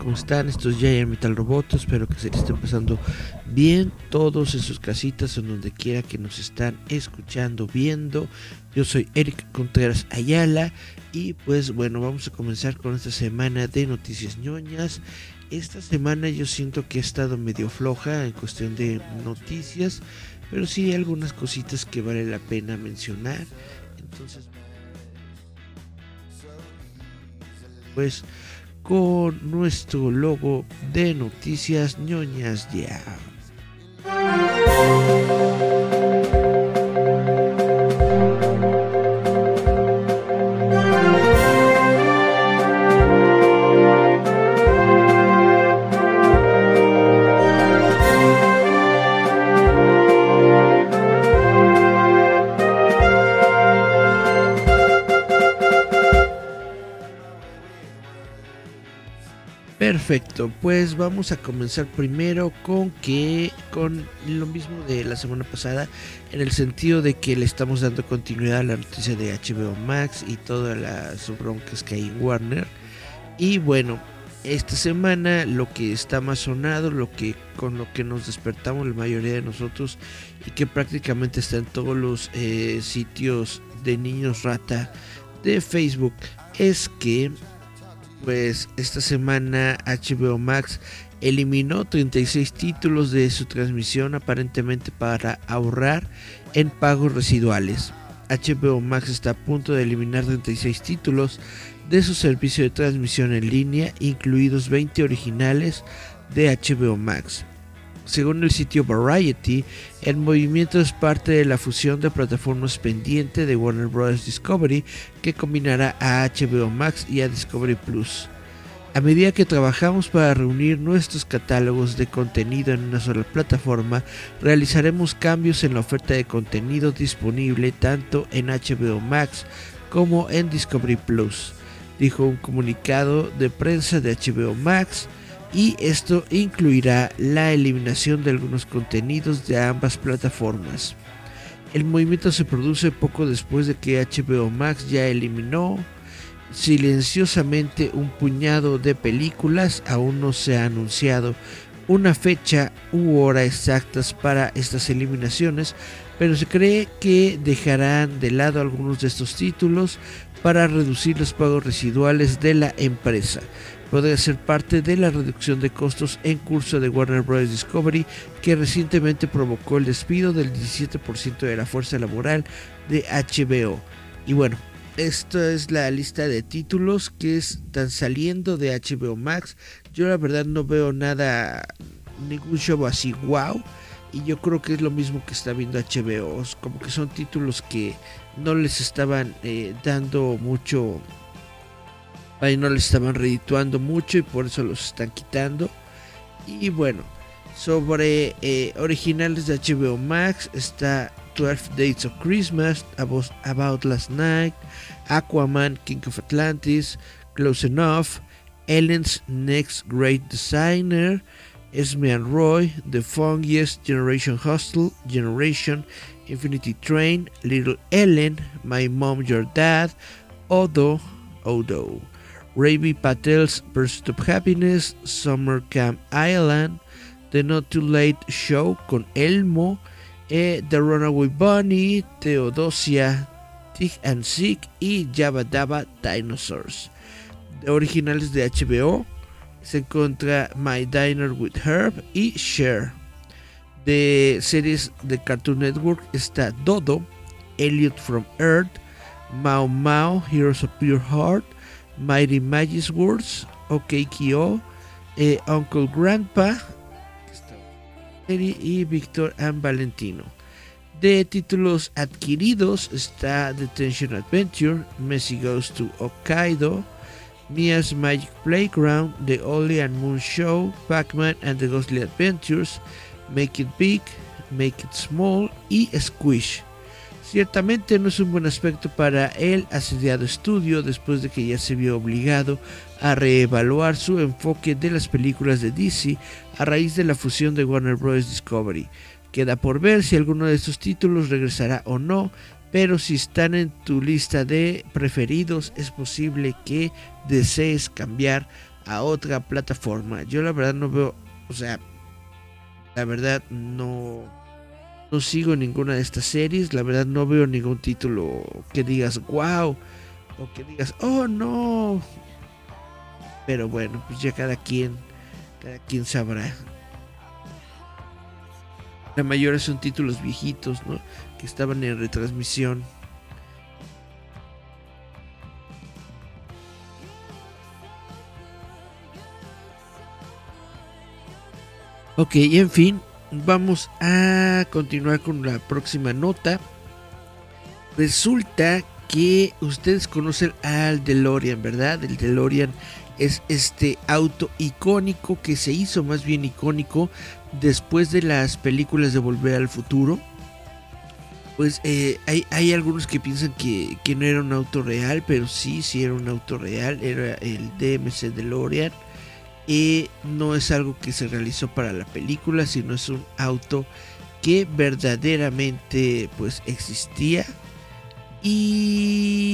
¿Cómo están? Esto es Giant Metal Roboto, espero que se les esté pasando bien todos en sus casitas o donde quiera que nos están escuchando, viendo. Yo soy Eric Contreras Ayala y pues bueno, vamos a comenzar con esta semana de noticias ñoñas. Esta semana yo siento que ha estado medio floja en cuestión de noticias, pero sí hay algunas cositas que vale la pena mencionar. Entonces pues con nuestro logo de noticias ñoñas ya. Perfecto, pues vamos a comenzar primero con que con lo mismo de la semana pasada, en el sentido de que le estamos dando continuidad a la noticia de HBO Max y todas las broncas que hay en Warner. Y bueno, esta semana lo que está más sonado, lo que con lo que nos despertamos la mayoría de nosotros y que prácticamente está en todos los eh, sitios de niños rata de Facebook es que pues esta semana HBO Max eliminó 36 títulos de su transmisión aparentemente para ahorrar en pagos residuales. HBO Max está a punto de eliminar 36 títulos de su servicio de transmisión en línea, incluidos 20 originales de HBO Max. Según el sitio Variety, el movimiento es parte de la fusión de plataformas pendiente de Warner Bros. Discovery que combinará a HBO Max y a Discovery Plus. A medida que trabajamos para reunir nuestros catálogos de contenido en una sola plataforma, realizaremos cambios en la oferta de contenido disponible tanto en HBO Max como en Discovery Plus, dijo un comunicado de prensa de HBO Max y esto incluirá la eliminación de algunos contenidos de ambas plataformas. El movimiento se produce poco después de que HBO Max ya eliminó silenciosamente un puñado de películas, aún no se ha anunciado una fecha u hora exactas para estas eliminaciones, pero se cree que dejarán de lado algunos de estos títulos para reducir los pagos residuales de la empresa podría ser parte de la reducción de costos en curso de Warner Bros. Discovery que recientemente provocó el despido del 17% de la fuerza laboral de HBO. Y bueno, esta es la lista de títulos que están saliendo de HBO Max. Yo la verdad no veo nada, ningún show así wow. Y yo creo que es lo mismo que está viendo HBO. Como que son títulos que no les estaban eh, dando mucho ahí no les estaban redituando mucho y por eso los están quitando. Y bueno, sobre eh, originales de HBO Max está 12 Days of Christmas, About, Last Night, Aquaman, King of Atlantis, Close Enough, Ellen's Next Great Designer, Esme and Roy, The Fungiest, Generation Hostel, Generation, Infinity Train, Little Ellen, My Mom, Your Dad, Odo, Odo. Ravi Patel's Pursuit of Happiness, Summer Camp Island, The Not Too Late Show con Elmo, eh, The Runaway Bunny, Theodosia, Tig and Sick y Jabba Dabba Dinosaurs. Originales de HBO se encuentra My Diner with Herb y Share. De series de Cartoon Network está Dodo, Elliot from Earth, Mao Mao, Heroes of Pure Heart, Mighty Magic's Words, OK Kyo, eh, Uncle Grandpa y Víctor and Valentino. De títulos adquiridos está Detention Adventure, Messi Goes to Hokkaido, Mia's Magic Playground, The Ollie and Moon Show, Pac-Man and the Ghostly Adventures, Make It Big, Make It Small y Squish. Ciertamente no es un buen aspecto para el asediado estudio después de que ya se vio obligado a reevaluar su enfoque de las películas de DC a raíz de la fusión de Warner Bros. Discovery. Queda por ver si alguno de estos títulos regresará o no, pero si están en tu lista de preferidos es posible que desees cambiar a otra plataforma. Yo la verdad no veo, o sea, la verdad no no sigo ninguna de estas series, la verdad no veo ningún título que digas wow o que digas oh no. Pero bueno, pues ya cada quien cada quien sabrá. La mayoría son títulos viejitos, ¿no? Que estaban en retransmisión. Ok, y en fin, vamos a continuar con la próxima nota. Resulta que ustedes conocen al DeLorean, ¿verdad? El DeLorean es este auto icónico que se hizo más bien icónico después de las películas de Volver al Futuro, pues eh, hay, algunos que piensan que, no era un auto real, pero sí, sí era un auto real, era el DMC DeLorean. Y no es algo que se realizó para la película, sino es un auto que verdaderamente pues existía. Y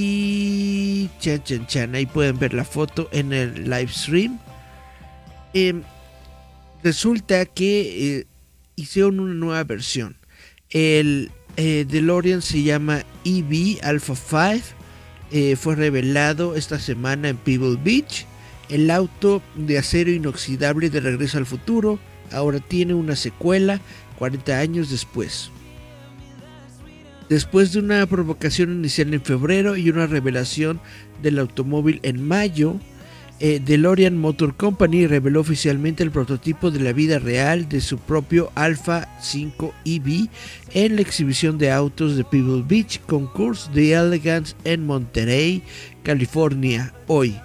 chan chan chan, ahí pueden ver la foto en el live stream. Em, resulta que eh, hicieron una nueva versión. El eh, DeLorean se llama EV Alpha 5. Eh, fue revelado esta semana en Pebble Beach. El auto de acero inoxidable de Regreso al Futuro ahora tiene una secuela 40 años después. Después de una provocación inicial en febrero y una revelación del automóvil en mayo, eh, DeLorean Motor Company reveló oficialmente el prototipo de la vida real de su propio Alpha 5 EV en la exhibición de autos de Pebble Beach Concourse de Elegance en Monterey, California, hoy.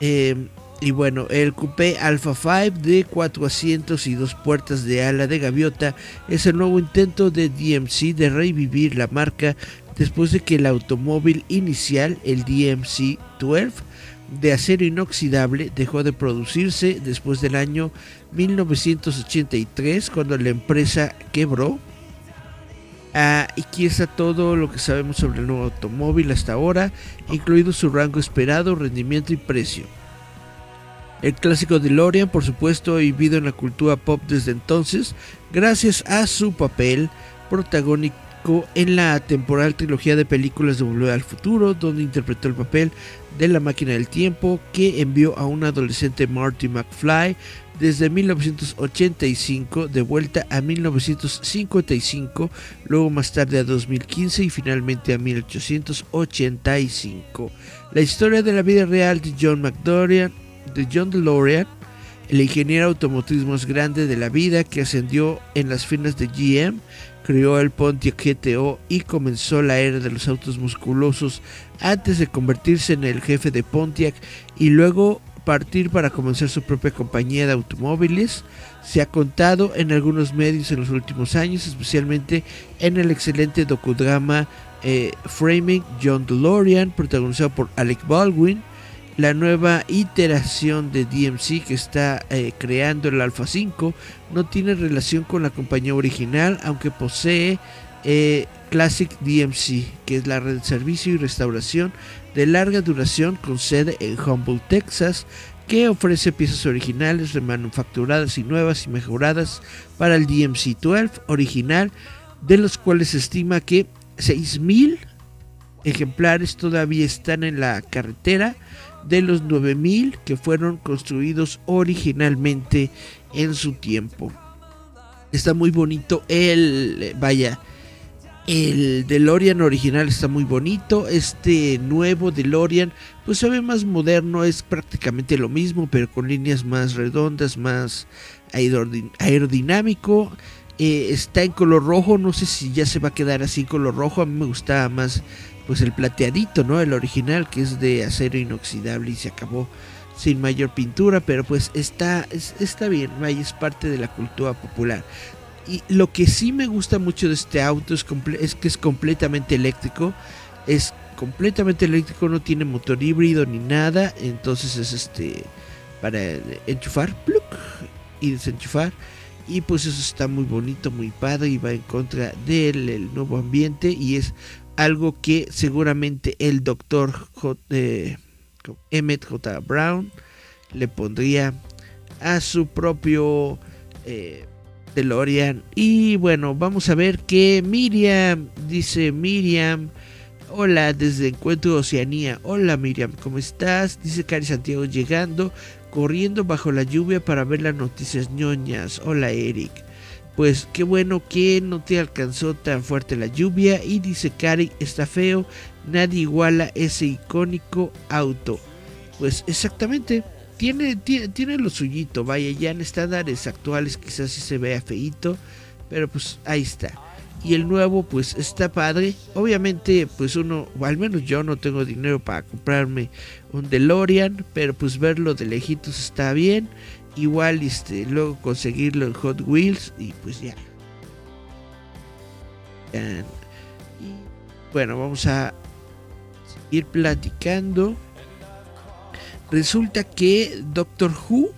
Eh, y bueno, el coupé Alpha 5 de 4 asientos y dos puertas de ala de gaviota es el nuevo intento de DMC de revivir la marca después de que el automóvil inicial, el DMC 12, de acero inoxidable dejó de producirse después del año 1983 cuando la empresa quebró. Y aquí está todo lo que sabemos sobre el nuevo automóvil hasta ahora, incluido su rango esperado, rendimiento y precio. El clásico DeLorean, por supuesto, ha vivido en la cultura pop desde entonces, gracias a su papel protagónico en la temporal trilogía de películas de Volver al Futuro, donde interpretó el papel de la máquina del tiempo que envió a un adolescente Marty McFly desde 1985 de vuelta a 1955, luego más tarde a 2015 y finalmente a 1885. La historia de la vida real de John McDorian, de John DeLorean, el ingeniero automotriz más grande de la vida que ascendió en las filas de GM, creó el Pontiac GTO y comenzó la era de los autos musculosos antes de convertirse en el jefe de Pontiac y luego partir para comenzar su propia compañía de automóviles. Se ha contado en algunos medios en los últimos años, especialmente en el excelente docudrama eh, Framing John DeLorean, protagonizado por Alec Baldwin. La nueva iteración de DMC que está eh, creando el Alpha 5 no tiene relación con la compañía original, aunque posee eh, Classic DMC, que es la red de servicio y restauración de larga duración con sede en Humboldt, Texas, que ofrece piezas originales remanufacturadas y nuevas y mejoradas para el DMC-12 original, de los cuales se estima que 6.000 ejemplares todavía están en la carretera de los 9000 que fueron construidos originalmente en su tiempo. Está muy bonito el, vaya, el DeLorean original está muy bonito. Este nuevo DeLorean pues se ve más moderno, es prácticamente lo mismo, pero con líneas más redondas, más aerodinámico. Eh, está en color rojo, no sé si ya se va a quedar así color rojo. A mí me gustaba más pues el plateadito, ¿no? El original que es de acero inoxidable y se acabó sin mayor pintura, pero pues está, está bien, es parte de la cultura popular. Y lo que sí me gusta mucho de este auto es, que es completamente eléctrico, es completamente eléctrico, no tiene motor híbrido ni nada, entonces es este para enchufar y desenchufar y pues eso está muy bonito, muy padre y va en contra del nuevo ambiente y es algo que seguramente el doctor J, eh, Emmett J. Brown le pondría a su propio eh, DeLorean. Y bueno, vamos a ver que Miriam, dice Miriam, hola desde Encuentro Oceanía. Hola Miriam, ¿cómo estás? Dice Cari Santiago llegando, corriendo bajo la lluvia para ver las noticias ñoñas. Hola Eric. Pues qué bueno que no te alcanzó tan fuerte la lluvia y dice Cari, está feo, nadie iguala ese icónico auto. Pues exactamente, tiene, tiene, lo suyito, vaya, ya en estándares actuales quizás sí se vea feito, pero pues ahí está. Y el nuevo pues está padre. Obviamente pues uno, o al menos yo no tengo dinero para comprarme un DeLorean, pero pues verlo de lejitos está bien. Igual este, luego conseguirlo en Hot Wheels y pues ya. Y bueno, vamos a ir platicando. Resulta que Doctor Who,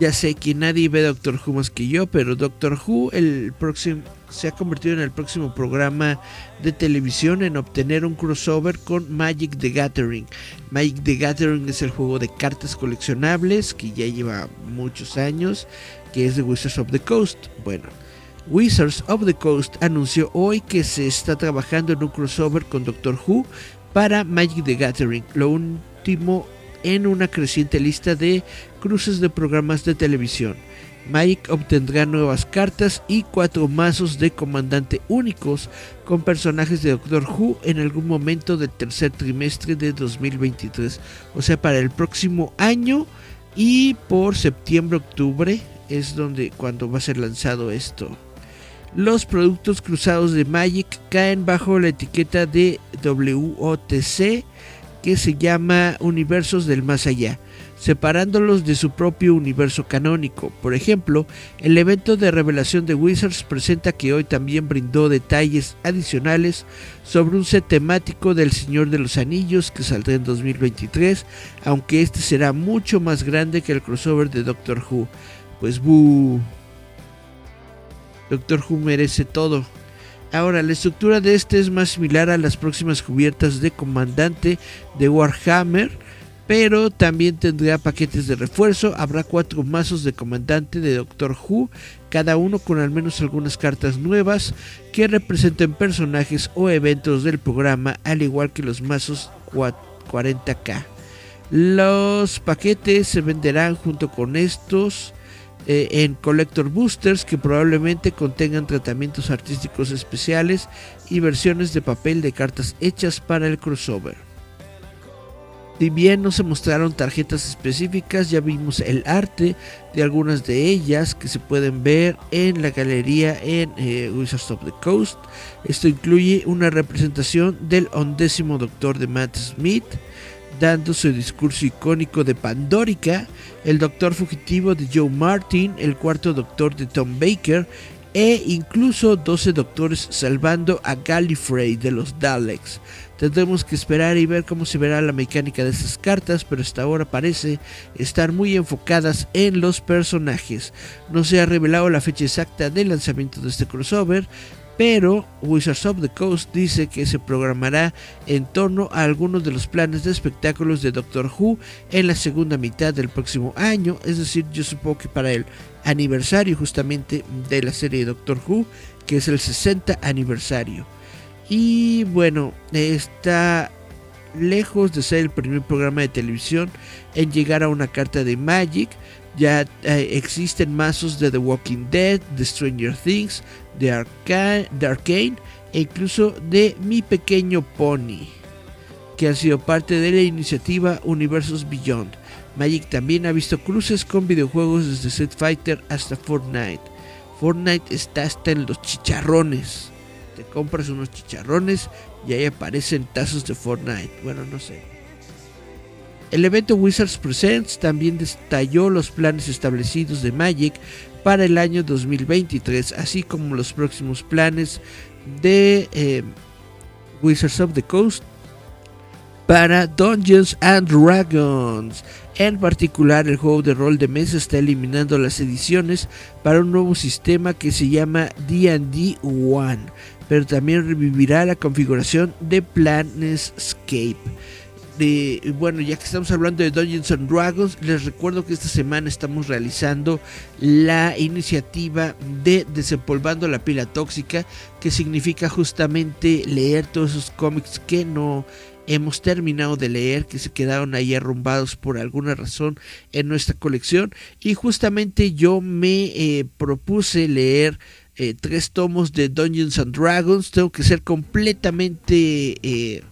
ya sé que nadie ve Doctor Who más que yo, pero Doctor Who el próximo, se ha convertido en el próximo programa de televisión en obtener un crossover con Magic the Gathering. Magic the Gathering es el juego de cartas coleccionables que ya lleva muchos años, que es de Wizards of the Coast. Bueno, Wizards of the Coast anunció hoy que se está trabajando en un crossover con Doctor Who para Magic the Gathering. Lo último en una creciente lista de cruces de programas de televisión. Mike obtendrá nuevas cartas y cuatro mazos de comandante únicos con personajes de Doctor Who en algún momento del tercer trimestre de 2023. O sea, para el próximo año y por septiembre-octubre es donde cuando va a ser lanzado esto. Los productos cruzados de Magic caen bajo la etiqueta de WOTC que se llama Universos del Más Allá, separándolos de su propio universo canónico. Por ejemplo, el evento de revelación de Wizards presenta que hoy también brindó detalles adicionales sobre un set temático del Señor de los Anillos que saldrá en 2023, aunque este será mucho más grande que el crossover de Doctor Who. Pues buh. Doctor Who merece todo. Ahora, la estructura de este es más similar a las próximas cubiertas de comandante de Warhammer, pero también tendrá paquetes de refuerzo. Habrá cuatro mazos de comandante de Doctor Who, cada uno con al menos algunas cartas nuevas que representen personajes o eventos del programa, al igual que los mazos 40k. Los paquetes se venderán junto con estos eh, en Collector Boosters que probablemente contengan tratamientos artísticos especiales y versiones de papel de cartas hechas para el crossover. Si bien no se mostraron tarjetas específicas, ya vimos el arte de algunas de ellas que se pueden ver en la galería en eh, Wizards of the Coast. Esto incluye una representación del undécimo doctor de Matt Smith, dando su discurso icónico de Pandórica, el doctor fugitivo de Joe Martin, el cuarto doctor de Tom Baker e incluso 12 doctores salvando a Gallifrey de los Daleks. Tendremos que esperar y ver cómo se verá la mecánica de estas cartas, pero hasta ahora parece estar muy enfocadas en los personajes. No se ha revelado la fecha exacta del lanzamiento de este crossover, pero Wizards of the Coast dice que se programará en torno a algunos de los planes de espectáculos de Doctor Who en la segunda mitad del próximo año, es decir, yo supongo que para el aniversario justamente de la serie Doctor Who, que es el 60 aniversario. Y bueno, está lejos de ser el primer programa de televisión en llegar a una carta de Magic, ya eh, existen mazos de The Walking Dead, de Stranger Things, de, Arcane e incluso de Mi Pequeño Pony, que han sido parte de la iniciativa Universos Beyond. Magic también ha visto cruces con videojuegos desde Set Fighter hasta Fortnite. Fortnite está hasta en los chicharrones. Te compras unos chicharrones y ahí aparecen tazos de Fortnite. Bueno, no sé. El evento Wizards Presents también detalló los planes establecidos de Magic para el año 2023, así como los próximos planes de eh, Wizards of the Coast para Dungeons and Dragons. En particular, el juego de rol de mesa está eliminando las ediciones para un nuevo sistema que se llama D&D One, pero también revivirá la configuración de Planescape bueno, ya que estamos hablando de Dungeons and Dragons, les recuerdo que esta semana estamos realizando la iniciativa de Desempolvando la pila tóxica, que significa justamente leer todos esos cómics que no hemos terminado de leer, que se quedaron ahí arrumbados por alguna razón en nuestra colección. Y justamente yo me eh, propuse leer eh, tres tomos de Dungeons and Dragons. Tengo que ser completamente... Eh,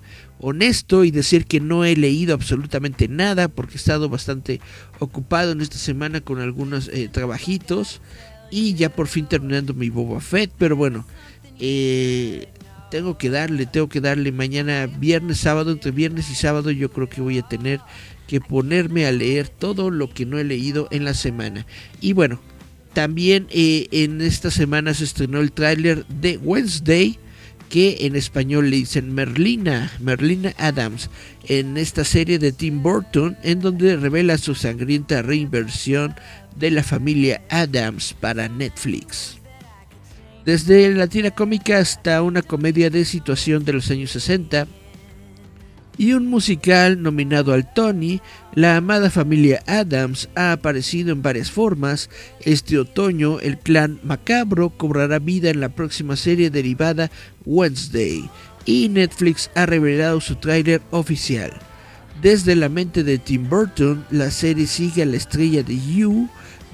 honesto y decir que no he leído absolutamente nada porque he estado bastante ocupado en esta semana con algunos eh, trabajitos y ya por fin terminando mi Boba Fett, pero bueno, eh, tengo que darle, tengo que darle mañana viernes, sábado, entre viernes y sábado yo creo que voy a tener que ponerme a leer todo lo que no he leído en la semana. Y bueno, también eh, en esta semana se estrenó el tráiler de Wednesday que en español le dicen Merlina, Merlina Adams, en esta serie de Tim Burton, en donde revela su sangrienta reinversión de la familia Adams para Netflix. Desde la tira cómica hasta una comedia de situación de los años 60, y un musical nominado al Tony, la amada familia Adams ha aparecido en varias formas. Este otoño, el clan macabro cobrará vida en la próxima serie derivada Wednesday, y Netflix ha revelado su tráiler oficial. Desde la mente de Tim Burton, la serie sigue a la estrella de You,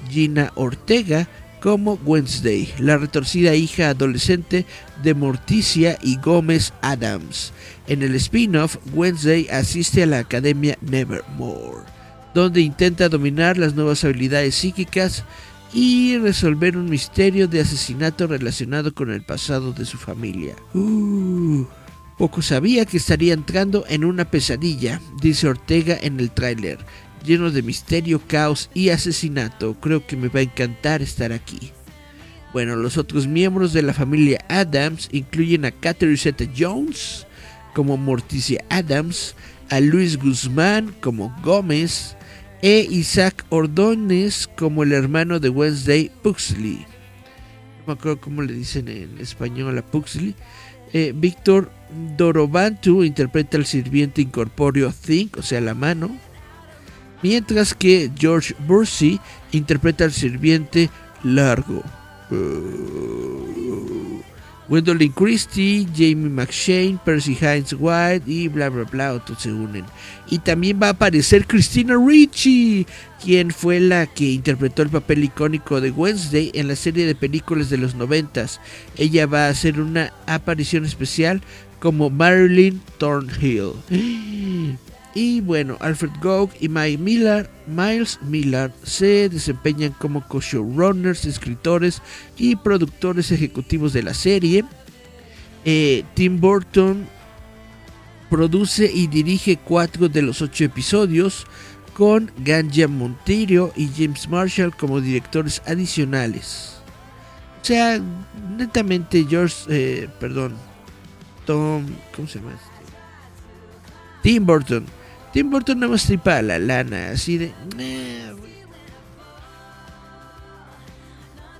Gina Ortega, como Wednesday, la retorcida hija adolescente de Morticia y Gómez Adams. En el spin-off, Wednesday asiste a la Academia Nevermore, donde intenta dominar las nuevas habilidades psíquicas y resolver un misterio de asesinato relacionado con el pasado de su familia. Uh, poco sabía que estaría entrando en una pesadilla, dice Ortega en el tráiler lleno de misterio, caos y asesinato. Creo que me va a encantar estar aquí. Bueno, los otros miembros de la familia Adams incluyen a Catherine Jones como Morticia Adams, a Luis Guzmán como Gómez e Isaac Ordóñez como el hermano de Wednesday Puxley. No me acuerdo cómo le dicen en español a Puxley. Eh, Víctor Dorobantu interpreta al sirviente incorpóreo Think, o sea, la mano mientras que George Bursey interpreta al sirviente Largo. Uh, Christie, Jamie McShane, Percy Hines White y bla bla bla, otros se unen. Y también va a aparecer Christina Ricci, quien fue la que interpretó el papel icónico de Wednesday en la serie de películas de los noventas. Ella va a hacer una aparición especial como Marilyn Thornhill. Y bueno, Alfred Gough y Mike Miller, Miles Miller se desempeñan como co-showrunners, escritores y productores ejecutivos de la serie. Eh, Tim Burton produce y dirige cuatro de los ocho episodios con Ganja Montirio y James Marshall como directores adicionales. O sea, netamente George, eh, perdón, Tom, ¿cómo se llama? Este? Tim Burton Tim Burton no más tripa la lana, así de...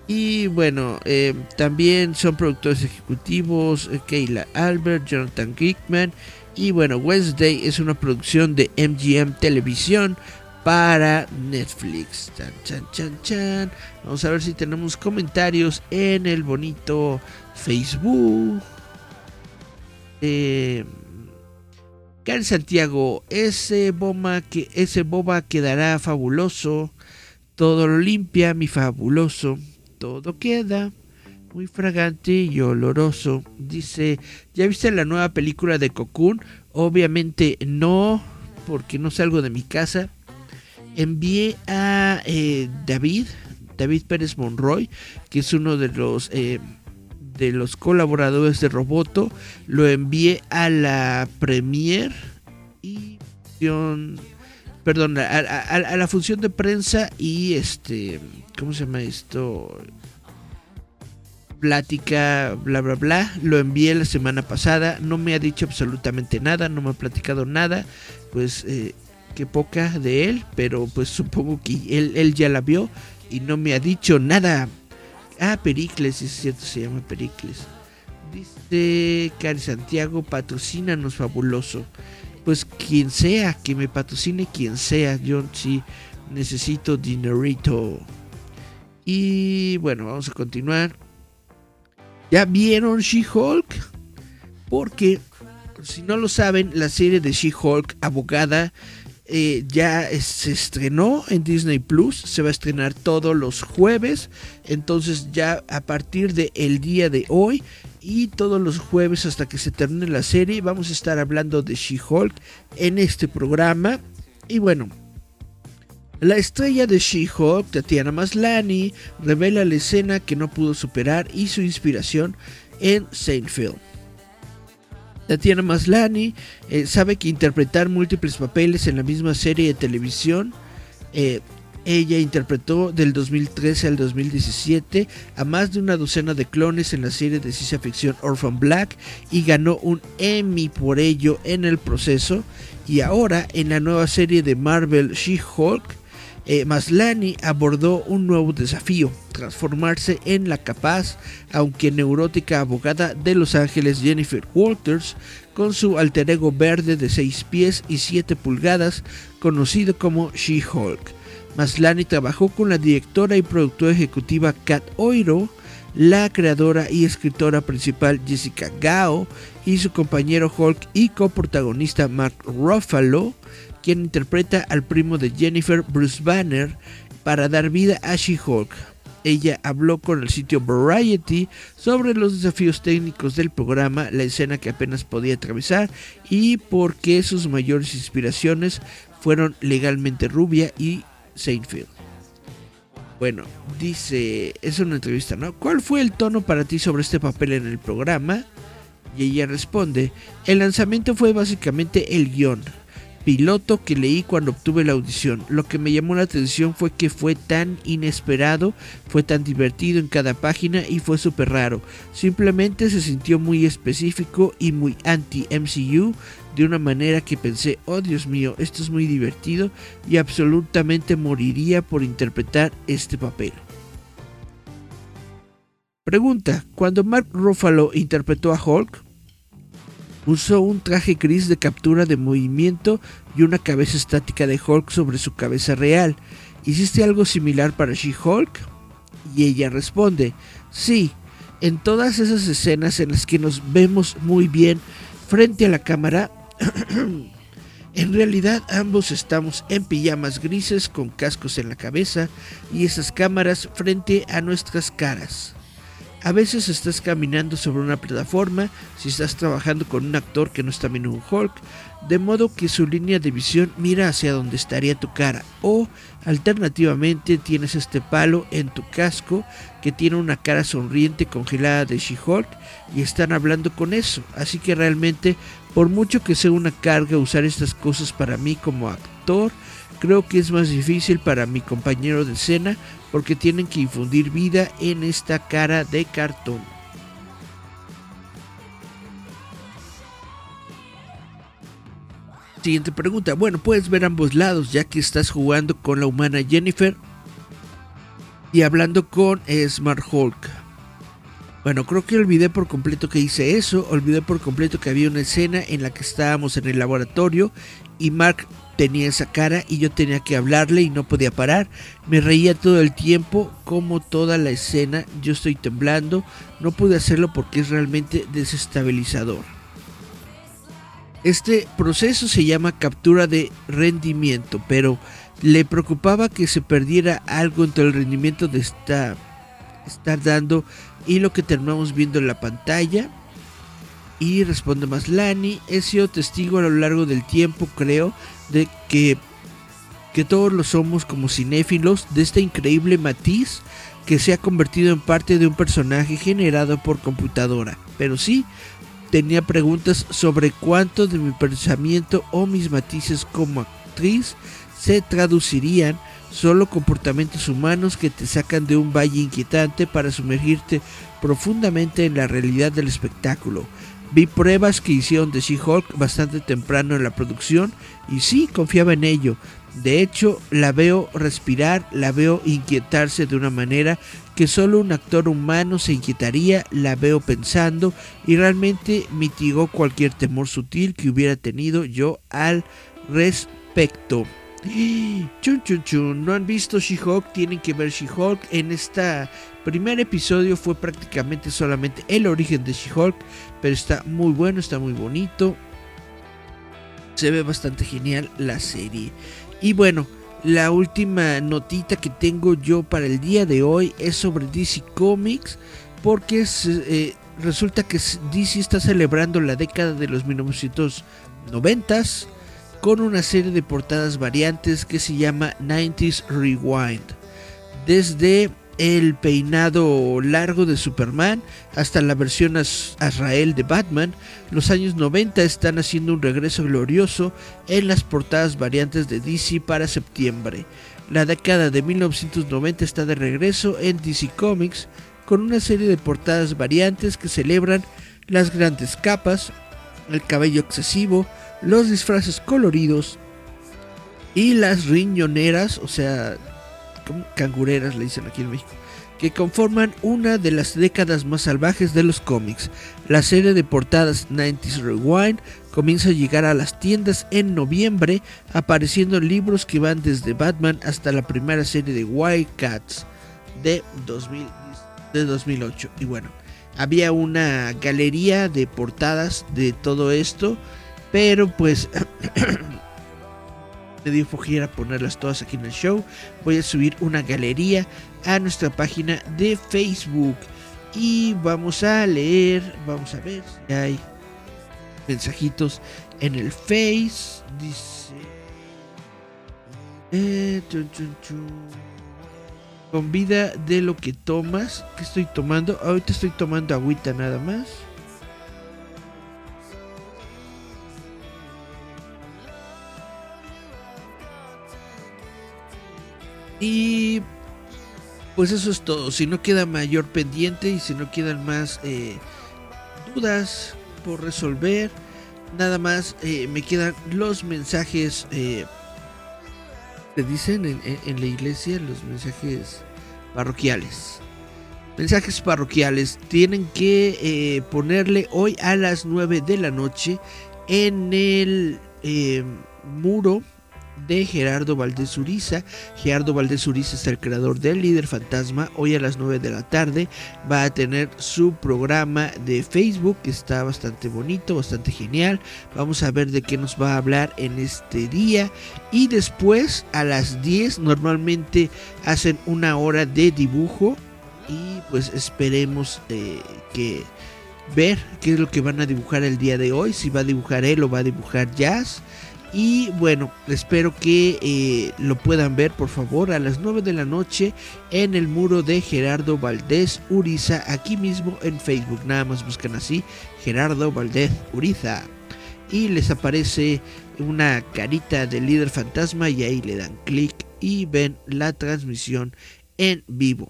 Y bueno, eh, también son productores ejecutivos eh, Kayla Albert, Jonathan Kickman. Y bueno, Wednesday es una producción de MGM Televisión para Netflix. Chan, chan, chan, chan. Vamos a ver si tenemos comentarios en el bonito Facebook. Eh, Santiago, ese bomba que ese boba quedará fabuloso. Todo lo limpia, mi fabuloso. Todo queda muy fragante y oloroso. Dice, ¿ya viste la nueva película de Cocoon? Obviamente no, porque no salgo de mi casa. Envié a eh, David, David Pérez Monroy, que es uno de los eh, de los colaboradores de Roboto, lo envié a la premier y perdón, a, la función de prensa y este, ¿cómo se llama esto? Plática, bla, bla, bla. Lo envié la semana pasada, no me ha dicho absolutamente nada, no me ha platicado nada, pues eh, qué poca de él, pero pues supongo que él, él ya la vio y no me ha dicho nada. Ah, Pericles, es cierto, se llama Pericles. Dice Cari Santiago, patrocínanos fabuloso. Pues quien sea, que me patrocine quien sea, yo sí necesito dinerito. Y bueno, vamos a continuar. ¿Ya vieron She-Hulk? Porque, si no lo saben, la serie de She-Hulk, abogada, eh, ya se estrenó en Disney Plus, se va a estrenar todos los jueves, entonces ya a partir del el día de hoy y todos los jueves hasta que se termine la serie vamos a estar hablando de She-Hulk en este programa y bueno. La estrella de She-Hulk, Tatiana Maslany, revela la escena que no pudo superar y su inspiración en Seinfeld. Tatiana Maslany eh, sabe que interpretar múltiples papeles en la misma serie de televisión, eh, ella interpretó del 2013 al 2017 a más de una docena de clones en la serie de ciencia ficción Orphan Black y ganó un Emmy por ello en el proceso. Y ahora en la nueva serie de Marvel She-Hulk, eh, Maslany abordó un nuevo desafío, transformarse en la capaz, aunque neurótica abogada de Los Ángeles Jennifer Walters, con su alter ego verde de 6 pies y 7 pulgadas, conocido como She-Hulk. Maslany trabajó con la directora y productora ejecutiva Kat Oiro, la creadora y escritora principal Jessica Gao y su compañero Hulk y coprotagonista Mark Ruffalo, quien interpreta al primo de Jennifer, Bruce Banner, para dar vida a She-Hulk. Ella habló con el sitio Variety sobre los desafíos técnicos del programa, la escena que apenas podía atravesar y por qué sus mayores inspiraciones fueron legalmente Rubia y Seinfeld. Bueno, dice, es una entrevista, ¿no? ¿Cuál fue el tono para ti sobre este papel en el programa? Y ella responde, el lanzamiento fue básicamente el guion piloto que leí cuando obtuve la audición. Lo que me llamó la atención fue que fue tan inesperado, fue tan divertido en cada página y fue súper raro. Simplemente se sintió muy específico y muy anti-MCU de una manera que pensé, oh Dios mío, esto es muy divertido y absolutamente moriría por interpretar este papel. Pregunta, cuando Mark Ruffalo interpretó a Hulk, Usó un traje gris de captura de movimiento y una cabeza estática de Hulk sobre su cabeza real. ¿Hiciste algo similar para She-Hulk? Y ella responde, sí, en todas esas escenas en las que nos vemos muy bien frente a la cámara, en realidad ambos estamos en pijamas grises con cascos en la cabeza y esas cámaras frente a nuestras caras. A veces estás caminando sobre una plataforma si estás trabajando con un actor que no es también un Hulk, de modo que su línea de visión mira hacia donde estaría tu cara. O alternativamente tienes este palo en tu casco que tiene una cara sonriente congelada de She-Hulk y están hablando con eso. Así que realmente, por mucho que sea una carga usar estas cosas para mí como actor, creo que es más difícil para mi compañero de escena porque tienen que infundir vida en esta cara de cartón. Siguiente pregunta. Bueno, puedes ver ambos lados ya que estás jugando con la humana Jennifer y hablando con Smart Hulk. Bueno, creo que olvidé por completo que hice eso. Olvidé por completo que había una escena en la que estábamos en el laboratorio y Mark tenía esa cara y yo tenía que hablarle y no podía parar. Me reía todo el tiempo, como toda la escena. Yo estoy temblando. No pude hacerlo porque es realmente desestabilizador. Este proceso se llama captura de rendimiento, pero le preocupaba que se perdiera algo entre el rendimiento de esta, estar dando y lo que terminamos viendo en la pantalla. Y responde más Lani, he sido testigo a lo largo del tiempo, creo, de que que todos lo somos como cinéfilos de este increíble matiz que se ha convertido en parte de un personaje generado por computadora. Pero sí, tenía preguntas sobre cuánto de mi pensamiento o mis matices como actriz se traducirían solo comportamientos humanos que te sacan de un valle inquietante para sumergirte profundamente en la realidad del espectáculo. Vi pruebas que hicieron de She-Hulk bastante temprano en la producción y sí, confiaba en ello. De hecho, la veo respirar, la veo inquietarse de una manera que solo un actor humano se inquietaría, la veo pensando y realmente mitigó cualquier temor sutil que hubiera tenido yo al respecto. Chun chun chun, no han visto She-Hulk, tienen que ver She-Hulk. En este primer episodio fue prácticamente solamente el origen de She-Hulk, pero está muy bueno, está muy bonito. Se ve bastante genial la serie. Y bueno, la última notita que tengo yo para el día de hoy es sobre DC Comics, porque eh, resulta que DC está celebrando la década de los 1990s con una serie de portadas variantes que se llama 90s Rewind. Desde el peinado largo de Superman hasta la versión Azrael de Batman, los años 90 están haciendo un regreso glorioso en las portadas variantes de DC para septiembre. La década de 1990 está de regreso en DC Comics con una serie de portadas variantes que celebran las grandes capas, el cabello excesivo, los disfraces coloridos y las riñoneras, o sea, cangureras le dicen aquí en México, que conforman una de las décadas más salvajes de los cómics. La serie de portadas 90s Rewind comienza a llegar a las tiendas en noviembre, apareciendo libros que van desde Batman hasta la primera serie de Wildcats de, 2000, de 2008. Y bueno, había una galería de portadas de todo esto pero pues me dio flojera ponerlas todas aquí en el show. Voy a subir una galería a nuestra página de Facebook. Y vamos a leer, vamos a ver si hay mensajitos en el Face. Dice... Eh, Con vida de lo que tomas. ¿Qué estoy tomando? Ahorita estoy tomando agüita nada más. Y pues eso es todo. Si no queda mayor pendiente y si no quedan más eh, dudas por resolver, nada más eh, me quedan los mensajes. Eh, dicen en, la iglesia los mensajes parroquiales. Mensajes parroquiales tienen que ponerle hoy a las 9 de la noche en el muro de Gerardo Valdés Uriza. Gerardo Valdés Uriza es el creador del líder fantasma. Hoy a las 9 de la tarde va a tener su programa de Facebook que está bastante bonito, bastante genial. Vamos a ver de qué nos va a hablar en este día. Y después a las 10 normalmente hacen una hora de dibujo. Y pues esperemos eh, que ver qué es lo que van a dibujar el día de hoy. Si va a dibujar él o va a dibujar Jazz. Y bueno, espero que eh, lo puedan ver por favor a las 9 de la noche en el muro de Gerardo Valdés Uriza, aquí mismo en Facebook. Nada más buscan así, Gerardo Valdés Uriza. Y les aparece una carita del líder fantasma y ahí le dan clic y ven la transmisión en vivo.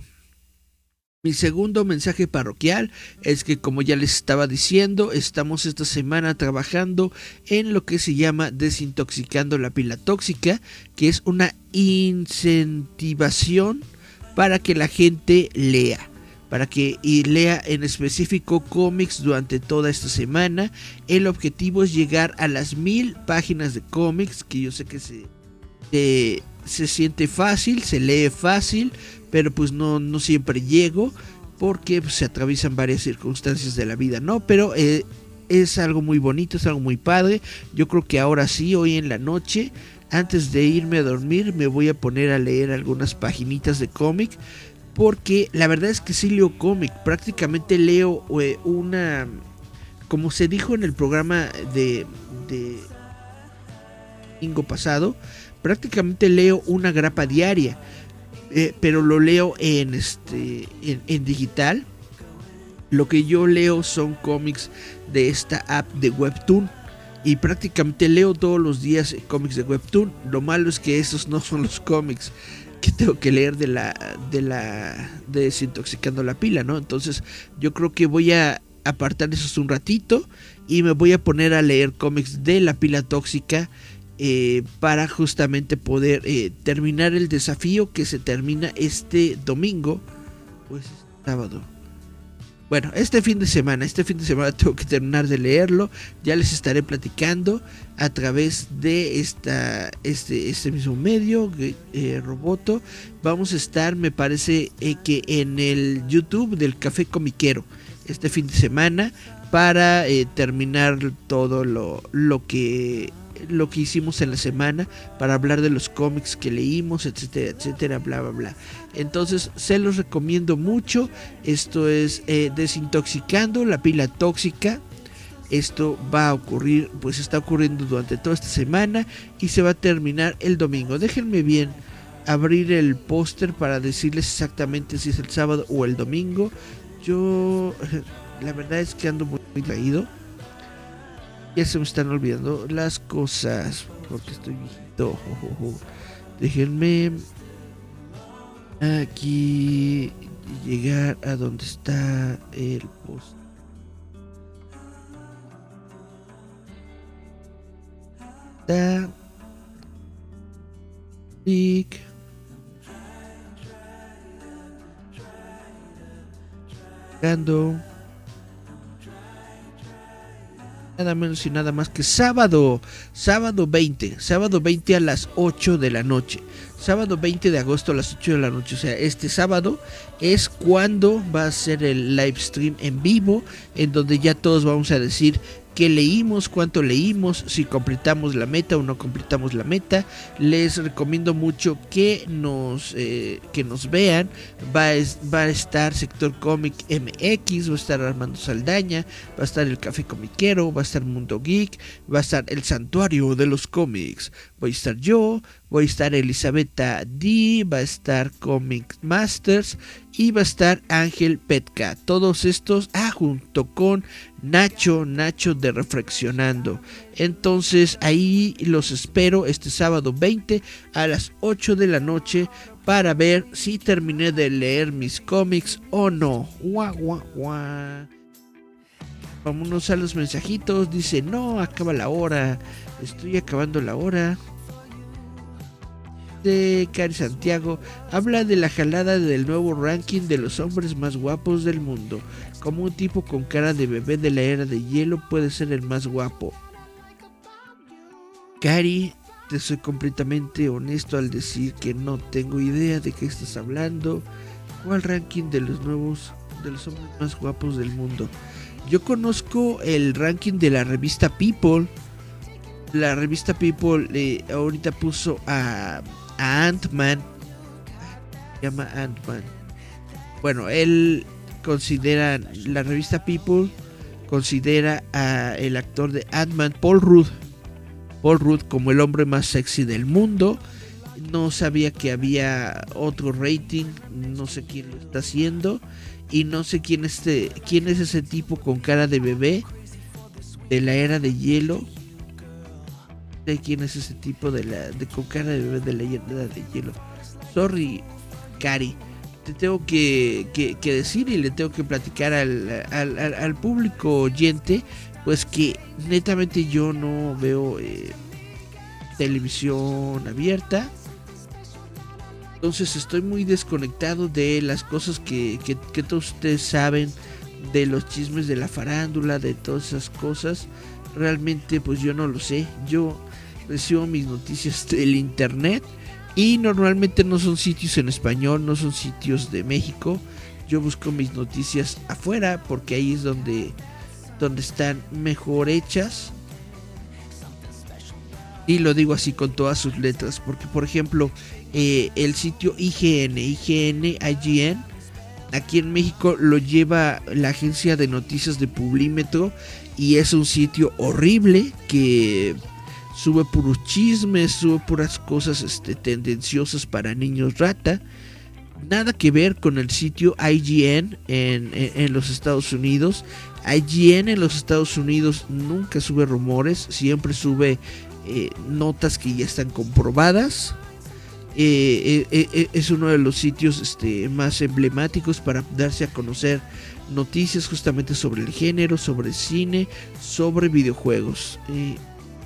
Mi segundo mensaje parroquial es que como ya les estaba diciendo, estamos esta semana trabajando en lo que se llama desintoxicando la pila tóxica, que es una incentivación para que la gente lea para que lea en específico cómics durante toda esta semana. El objetivo es llegar a las mil páginas de cómics, que yo sé que se, se siente fácil, se lee fácil, pero pues no, no siempre llego porque pues, se atraviesan varias circunstancias de la vida, ¿no? Pero eh, es algo muy bonito, es algo muy padre. Yo creo que ahora sí, hoy en la noche, antes de irme a dormir, me voy a poner a leer algunas paginitas de cómic. Porque la verdad es que sí leo cómic. Prácticamente leo eh, una... Como se dijo en el programa de, de domingo pasado, prácticamente leo una grapa diaria, eh, pero lo leo en, este, en, digital. Lo que yo leo son cómics de esta app de Webtoon y prácticamente leo todos los días cómics de Webtoon. Lo malo es que esos no son los cómics que tengo que leer de la de la de desintoxicando la pila, ¿no? Entonces, yo creo que voy a apartar esos un ratito y me voy a poner a leer cómics de la pila tóxica eh, para justamente poder eh, terminar el desafío que se termina este domingo, pues sábado. Bueno, este fin de semana, este fin de semana tengo que terminar de leerlo. Ya les estaré platicando a través de esta, este, este mismo medio, eh, Roboto. Vamos a estar, me parece que en el YouTube del Café Comiquero este fin de semana para terminar todo lo, lo que lo que hicimos en la semana para hablar de los cómics que leímos, etcétera, etcétera, bla, bla, bla. Entonces, se los recomiendo mucho. Esto es eh, Desintoxicando la pila tóxica. Esto va a ocurrir, pues está ocurriendo durante toda esta semana y se va a terminar el domingo. Déjenme bien abrir el póster para decirles exactamente si es el sábado o el domingo. Yo, la verdad es que ando muy, traído. Ya se me están olvidando las cosas. Porque estoy viejito. Déjenme aquí llegar a donde está el post. Está. Nada menos y nada más que sábado, sábado 20, sábado 20 a las 8 de la noche. Sábado 20 de agosto a las 8 de la noche. O sea, este sábado es cuando va a ser el live stream en vivo, en donde ya todos vamos a decir qué leímos, cuánto leímos, si completamos la meta o no completamos la meta. Les recomiendo mucho que nos, eh, que nos vean. Va a, va a estar Sector Comic MX, va a estar Armando Saldaña, va a estar el Café Comiquero, va a estar Mundo Geek, va a estar el Santuario de los Cómics. Voy a estar yo, voy a estar Elisabetta D, va a estar Comic Masters y va a estar Ángel Petka. Todos estos, ah, junto con Nacho, Nacho de Reflexionando. Entonces ahí los espero este sábado 20 a las 8 de la noche para ver si terminé de leer mis cómics o no. Guau, guau, guau. Vámonos a los mensajitos. Dice, no, acaba la hora. Estoy acabando la hora de Cari Santiago habla de la jalada del nuevo ranking de los hombres más guapos del mundo. Como un tipo con cara de bebé de la era de hielo puede ser el más guapo. Cari, te soy completamente honesto al decir que no tengo idea de qué estás hablando. ¿Cuál ranking de los nuevos, de los hombres más guapos del mundo? Yo conozco el ranking de la revista People. La revista People eh, ahorita puso a Ant-Man. Llama Ant-Man. Bueno, él considera, la revista People considera a el actor de Ant-Man, Paul Rudd. Paul Rudd como el hombre más sexy del mundo. No sabía que había otro rating, no sé quién lo está haciendo y no sé quién este, quién es ese tipo con cara de bebé de la era de hielo quién es ese tipo de la de con cara de bebé de leyenda de hielo. Sorry, Cari. Te tengo que, decir y le tengo que platicar al, al, público oyente, pues que netamente yo no veo eh, televisión abierta. Entonces estoy muy desconectado de las cosas que, que, que todos ustedes saben, de los chismes de la farándula, de todas esas cosas. Realmente pues yo no lo sé. Yo recibo mis noticias del internet y normalmente no son sitios en español, no son sitios de México. Yo busco mis noticias afuera porque ahí es donde, donde están mejor hechas. Y lo digo así con todas sus letras, porque por ejemplo eh, el sitio IGN, IGN, IGN, aquí en México lo lleva la agencia de noticias de Publímetro y es un sitio horrible que sube puros chismes, sube puras cosas este, tendenciosas para niños rata. Nada que ver con el sitio IGN en, los Estados Unidos. IGN en los Estados Unidos nunca sube rumores, siempre sube eh, notas que ya están comprobadas. Eh, eh, es uno de los sitios este, más emblemáticos para darse a conocer noticias justamente sobre el género, sobre cine, sobre videojuegos.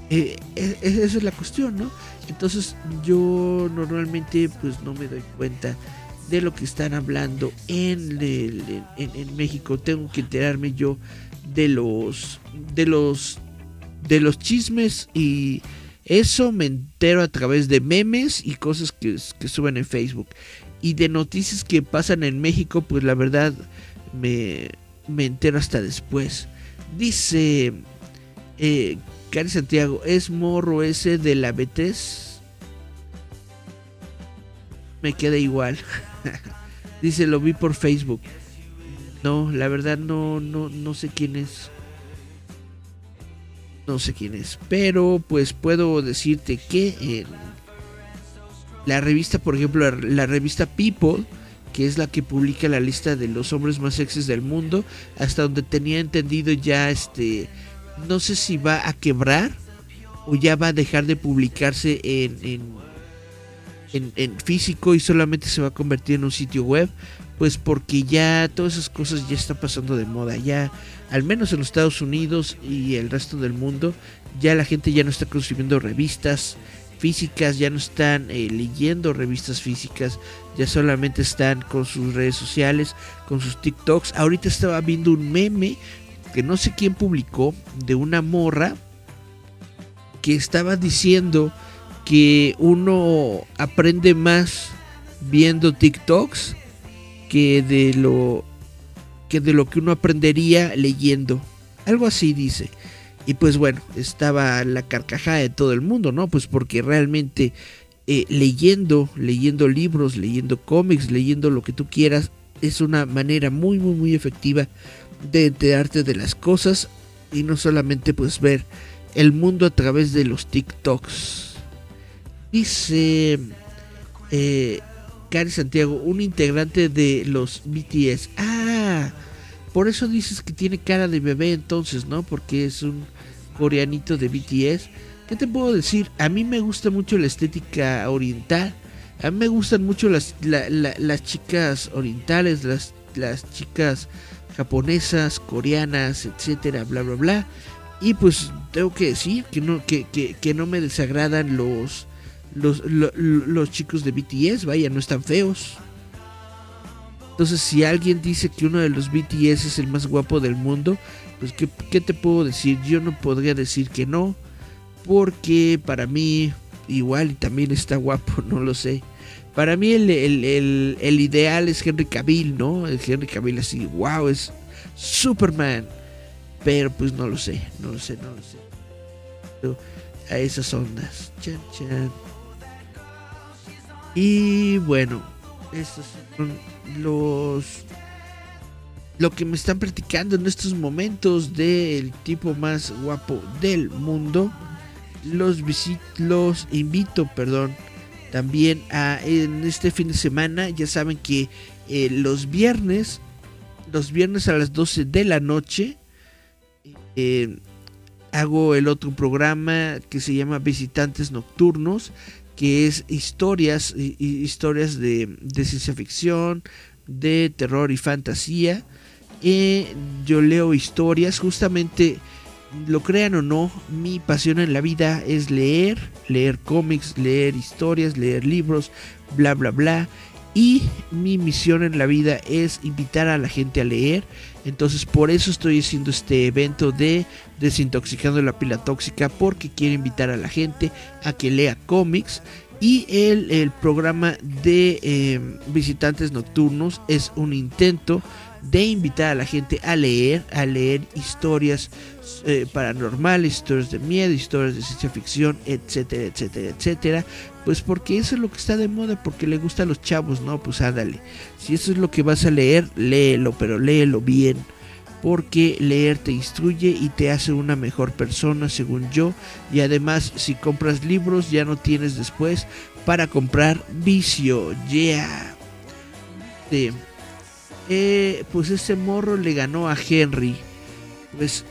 Eh, e, e, esa es la cuestión, ¿no? Entonces yo normalmente pues no me doy cuenta de lo que están hablando en, en, México. Tengo que enterarme yo de los de los de los chismes y eso me entero a través de memes y cosas que, suben en Facebook. Y de noticias que pasan en México, pues la verdad me, me entero hasta después. Dice eh, Santiago, ¿es morro ese de la Betes? Me queda igual. Dice, lo vi por Facebook. No, la verdad no, no, no sé quién es. No sé quién es. Pero pues puedo decirte que en la revista, por ejemplo, la, revista People, que es la que publica la lista de los hombres más sexys del mundo, hasta donde tenía entendido ya este no sé si va a quebrar o ya va a dejar de publicarse en, en, físico y solamente se va a convertir en un sitio web. Pues porque ya todas esas cosas ya están pasando de moda. Ya, al menos en los Estados Unidos y el resto del mundo, ya la gente ya no está consumiendo revistas físicas, ya no están eh, leyendo revistas físicas, ya solamente están con sus redes sociales, con sus TikToks. Ahorita estaba viendo un meme que no sé quién publicó de una morra que estaba diciendo que uno aprende más viendo TikToks que de lo que de lo que uno aprendería leyendo. Algo así dice. Y pues bueno, estaba la carcajada de todo el mundo, ¿no? Pues porque realmente eh, leyendo, leyendo libros, leyendo cómics, leyendo lo que tú quieras, es una manera muy, muy, muy efectiva de enterarte de las cosas y no solamente pues ver el mundo a través de los TikToks. Dice eh, Santiago, un integrante de los BTS. Ah, por eso dices que tiene cara de bebé entonces, ¿no? Porque es un coreanito de BTS. ¿Qué te puedo decir? A mí me gusta mucho la estética oriental. A mí me gustan mucho las, las chicas orientales, las, las chicas japonesas, coreanas, etcétera, bla, bla, bla. Y pues tengo que decir que no, que, que, no me desagradan los, los, los, chicos de BTS, vaya, no están feos. Entonces, si alguien dice que uno de los BTS es el más guapo del mundo, pues ¿qué, ¿qué, te puedo decir? Yo no podría decir que no, porque para mí igual y también está guapo, no lo sé. Para mí el, ideal es Henry Cavill, ¿no? El Henry Cavill así, wow, es Superman. Pero pues no lo sé, no lo sé, no lo sé. A esas ondas. Chan, chan. Y bueno, estos son los... Lo que me están platicando en estos momentos del tipo más guapo del mundo. Los, los invito, perdón, también en este fin de semana. Ya saben que eh, los viernes, los viernes a las 12 de la noche, eh, hago el otro programa que se llama Visitantes Nocturnos, que es historias, historias de, ciencia ficción, de terror y fantasía. Eh, yo leo historias, justamente lo crean o no, mi pasión en la vida es leer, leer cómics, leer historias, leer libros, bla, bla, bla. Y mi misión en la vida es invitar a la gente a leer. Entonces por eso estoy haciendo este evento de desintoxicando la pila tóxica. Porque quiero invitar a la gente a que lea cómics. Y el, programa de eh, visitantes nocturnos es un intento de invitar a la gente a leer, a leer historias eh, paranormales, historias de miedo, historias de ciencia ficción, etcétera, etcétera, etcétera. Pues porque eso es lo que está de moda, porque le gusta a los chavos, ¿no? Pues ándale. Si eso es lo que vas a leer, léelo, pero léelo bien. porque leer te instruye y te hace una mejor persona según yo y además si compras libros ya no tienes después para comprar vicio yeah eh, pues ese morro le ganó a Henry pues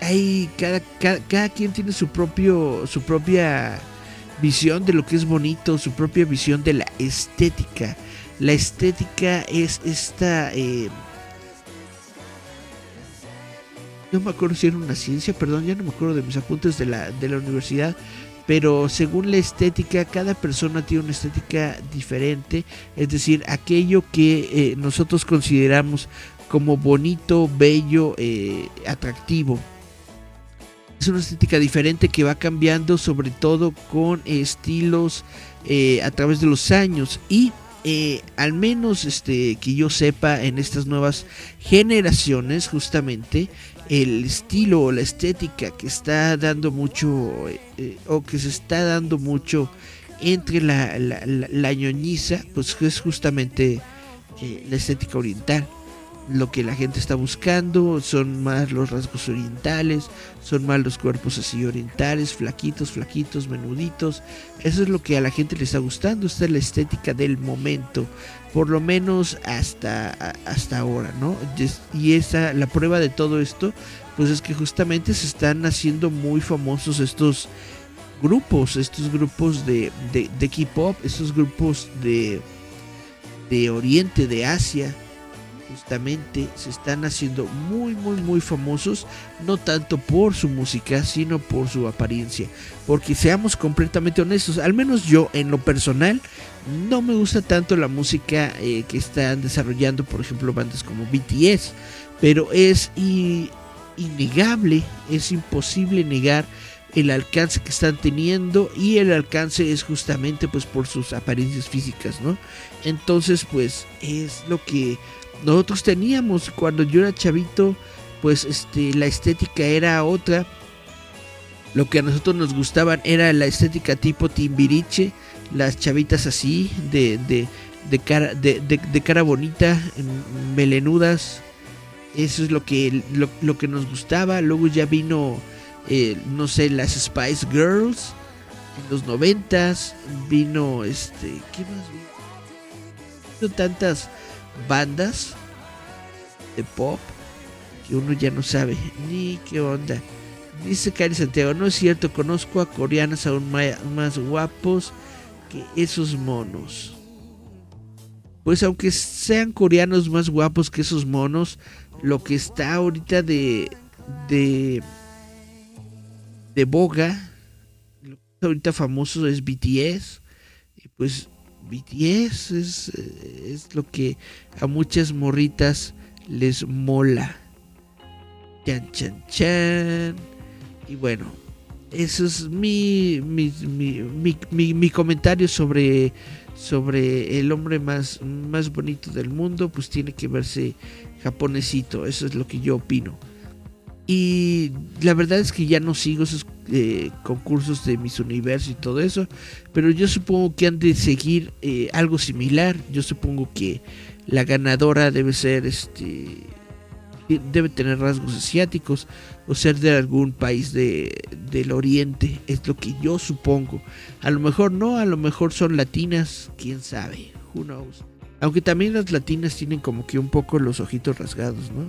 hay cada, cada, quien tiene su propio su propia visión de lo que es bonito su propia visión de la estética la estética es esta eh, no me acuerdo si era una ciencia, perdón, ya no me acuerdo de mis apuntes de la, de la universidad, pero según la estética, cada persona tiene una estética diferente, es decir, aquello que eh, nosotros consideramos como bonito, bello, eh, atractivo. Es una estética diferente que va cambiando sobre todo con estilos eh, a través de los años y al menos este, que yo sepa en estas nuevas generaciones justamente el estilo o la estética que está dando mucho eh, o que se está dando mucho entre la, la, ñoñiza, pues es justamente eh, la estética oriental. Lo que la gente está buscando son más los rasgos orientales, son más los cuerpos así orientales, flaquitos, flaquitos, menuditos. Eso es lo que a la gente le está gustando. Esta es la estética del momento por lo menos hasta, hasta ahora, ¿no? Y esa, la prueba de todo esto, pues es que justamente se están haciendo muy famosos estos grupos, estos grupos de, de, de K-pop, estos grupos de, de Oriente, de Asia, justamente se están haciendo muy muy muy famosos no tanto por su música sino por su apariencia porque seamos completamente honestos al menos yo en lo personal no me gusta tanto la música eh, que están desarrollando por ejemplo bandas como BTS pero es innegable es imposible negar el alcance que están teniendo y el alcance es justamente pues por sus apariencias físicas, ¿no? Entonces pues es lo que nosotros teníamos cuando yo era chavito, pues este la estética era otra. Lo que a nosotros nos gustaban era la estética tipo Timbiriche, las chavitas así de, de, cara de, cara bonita, melenudas. Eso es lo que lo, que nos gustaba. Luego ya vino eh, no sé, las Spice Girls en los noventas. Vino este, ¿qué más vino? tantas bandas de pop que uno ya no sabe ni qué onda. Dice Cari Santiago, no es cierto, conozco a coreanas aún más guapos que esos monos. Pues aunque sean coreanos más guapos que esos monos, lo que está ahorita de de de boga, lo que está ahorita famoso es BTS y pues BTS es, es lo que a muchas morritas les mola. Chan, chan, chan. Y bueno, eso es mi, mi, mi, mi, comentario sobre, sobre el hombre más, más bonito del mundo. Pues tiene que verse japonesito. Eso es lo que yo opino. Y la verdad es que ya no sigo esos eh, concursos de Miss Universo y todo eso. Pero yo supongo que han de seguir eh, algo similar. Yo supongo que la ganadora debe ser este. Debe tener rasgos asiáticos o ser de algún país de, del oriente, es lo que yo supongo. A lo mejor no, a lo mejor son latinas, quién sabe, who knows. Aunque también las latinas tienen como que un poco los ojitos rasgados, ¿no?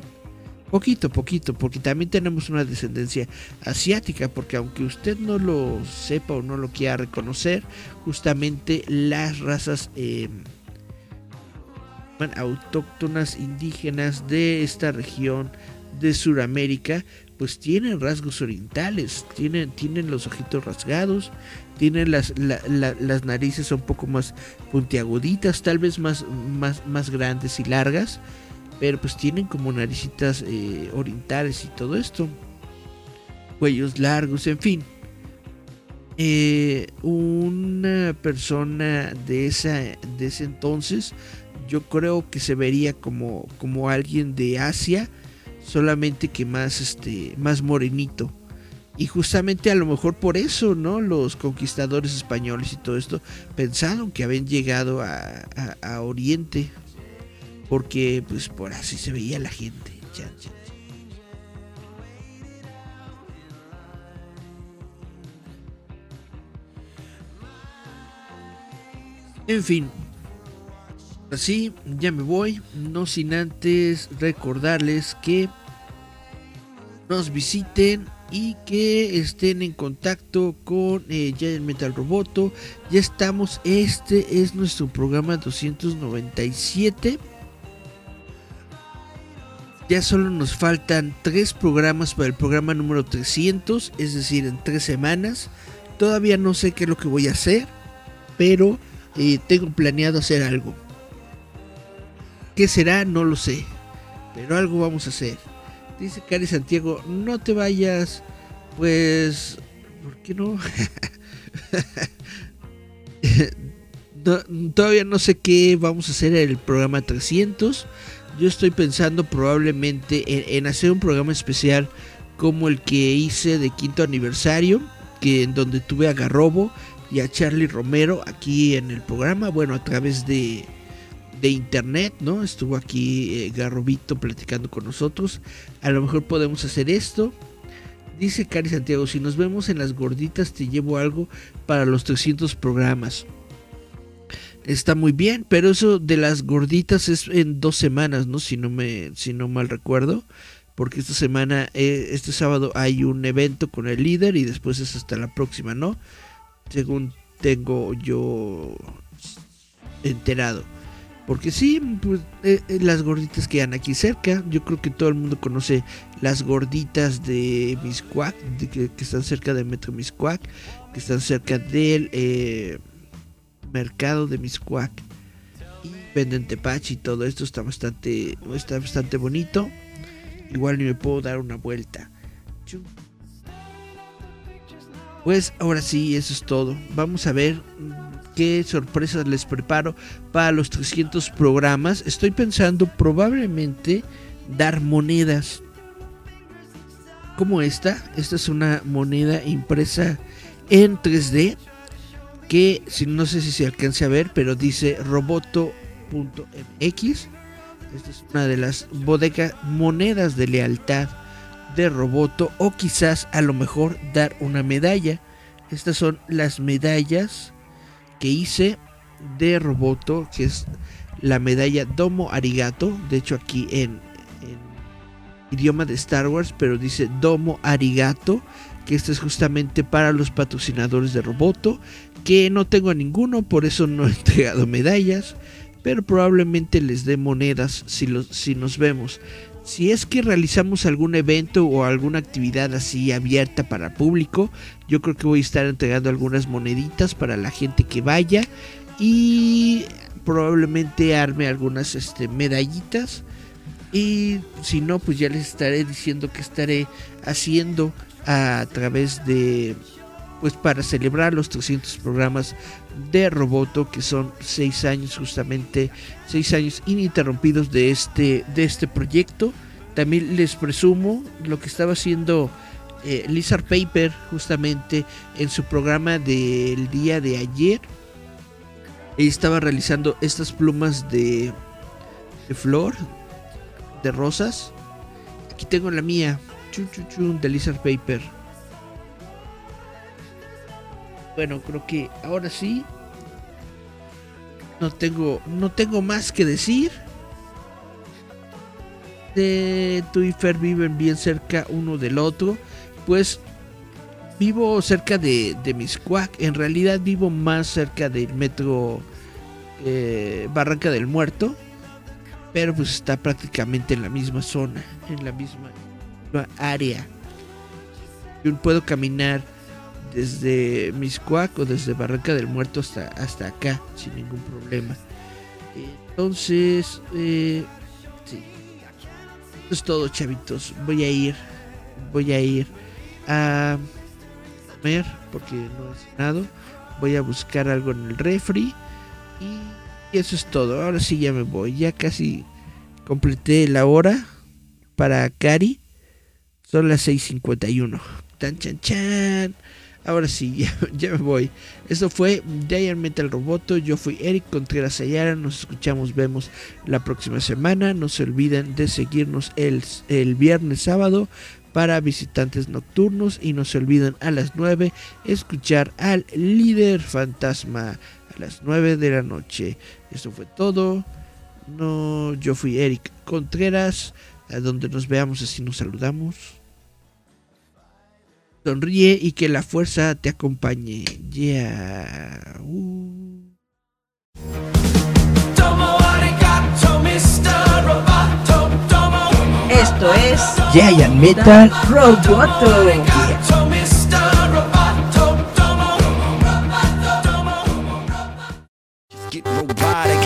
Poquito, poquito, porque también tenemos una descendencia asiática, porque aunque usted no lo sepa o no lo quiera reconocer, justamente las razas eh, autóctonas indígenas de esta región de Sudamérica, pues tienen rasgos orientales, tienen, tienen los ojitos rasgados, tienen las, las narices un poco más puntiaguditas, tal vez más, más, más grandes y largas pero pues tienen como naricitas eh, orientales y todo esto. Cuellos largos, en fin. Eh, una persona de, esa, de ese entonces, yo creo que se vería como, como alguien de Asia, solamente que más, este, más morenito. Y justamente a lo mejor por eso, ¿no? Los conquistadores españoles y todo esto pensaron que habían llegado a, a Oriente, porque pues por así se veía la gente. En fin, así ya me voy, no sin antes recordarles que nos visiten y que estén en contacto con eh, Giant Metal Roboto. Ya estamos, este es nuestro programa 297. Ya solo nos faltan tres programas para el programa número 300, es decir, en tres semanas. Todavía no sé qué es lo que voy a hacer, pero eh, tengo planeado hacer algo. ¿Qué será? No lo sé, pero algo vamos a hacer. Dice Cari Santiago, no te vayas, pues, ¿por qué no? todavía no sé qué vamos a hacer en el programa 300 yo estoy pensando probablemente en, hacer un programa especial como el que hice de quinto aniversario, que en donde tuve a Garrobo y a Charlie Romero aquí en el programa, bueno, a través de, de internet, ¿no? Estuvo aquí eh, Garrobito platicando con nosotros. A lo mejor podemos hacer esto. Dice Cari Santiago, si nos vemos en las gorditas te llevo algo para los 300 programas está muy bien, pero eso de las gorditas es en dos semanas, ¿no? Si no me, si no mal recuerdo, porque esta semana, eh, este sábado hay un evento con el líder y después es hasta la próxima, ¿no? Según tengo yo enterado. Porque sí, pues, eh, eh, las gorditas quedan aquí cerca. Yo creo que todo el mundo conoce las gorditas de Miscuac, que, están cerca de Metro Miscuac, que están cerca del mercado de Miscuac y venden tepache y todo esto está bastante está bastante bonito. Igual ni me puedo dar una vuelta. Pues ahora sí eso es todo. Vamos a ver qué sorpresas les preparo para los 300 programas. Estoy pensando probablemente dar monedas como esta. Esta es una moneda impresa en 3D que no sé si se alcance a ver, pero dice roboto.mx. Esta es una de las bodegas monedas de lealtad de Roboto o quizás a lo mejor dar una medalla. Estas son las medallas que hice de Roboto, que es la medalla Domo Arigato, de hecho aquí en, en idioma de Star Wars, pero dice Domo Arigato, que esta es justamente para los patrocinadores de Roboto que no tengo ninguno, por eso no he entregado medallas, pero probablemente les dé monedas si, si nos vemos. Si es que realizamos algún evento o alguna actividad así abierta para público, yo creo que voy a estar entregando algunas moneditas para la gente que vaya y probablemente arme algunas este, medallitas. Y si no, pues ya les estaré diciendo que estaré haciendo a través de pues para celebrar los 300 programas de Roboto que son 6 años justamente 6 años ininterrumpidos de este de este proyecto. También les presumo lo que estaba haciendo eh, Lizard Paper justamente en su programa del día de ayer. Estaba realizando estas plumas de, de flor de rosas. Aquí tengo la mía. Chun, chun, chun, de Lizard Paper bueno, creo que ahora sí. No tengo, no tengo más que decir. De tú y Fer viven bien cerca uno del otro. Pues vivo cerca de, de Miscuac. En realidad vivo más cerca del metro eh, Barranca del Muerto. Pero pues está prácticamente en la misma zona, en la misma área. Yo puedo caminar desde Miscuac o desde Barranca del Muerto hasta, hasta acá, sin ningún problema. Entonces, eh, sí. Eso es todo, chavitos. Voy a ir, voy a ir a comer porque no he cenado. Voy a buscar algo en el refri y eso es todo. Ahora sí ya me voy. Ya casi completé la hora para Cari. Son las 6:51. Tan chan chan. Ahora sí, ya, me voy. Esto fue Giant Metal Roboto. Yo fui Eric Contreras Ayara. Nos escuchamos, vemos la próxima semana. No se olviden de seguirnos el, el viernes sábado para visitantes nocturnos y no se olviden a las 9 escuchar al líder fantasma a las 9 de la noche. Eso fue todo. No, yo fui Eric Contreras, a donde nos veamos así nos saludamos. Sonríe y que la fuerza te acompañe. Yeah. Uh. Esto es Giant Metal Yeah. Get robotic,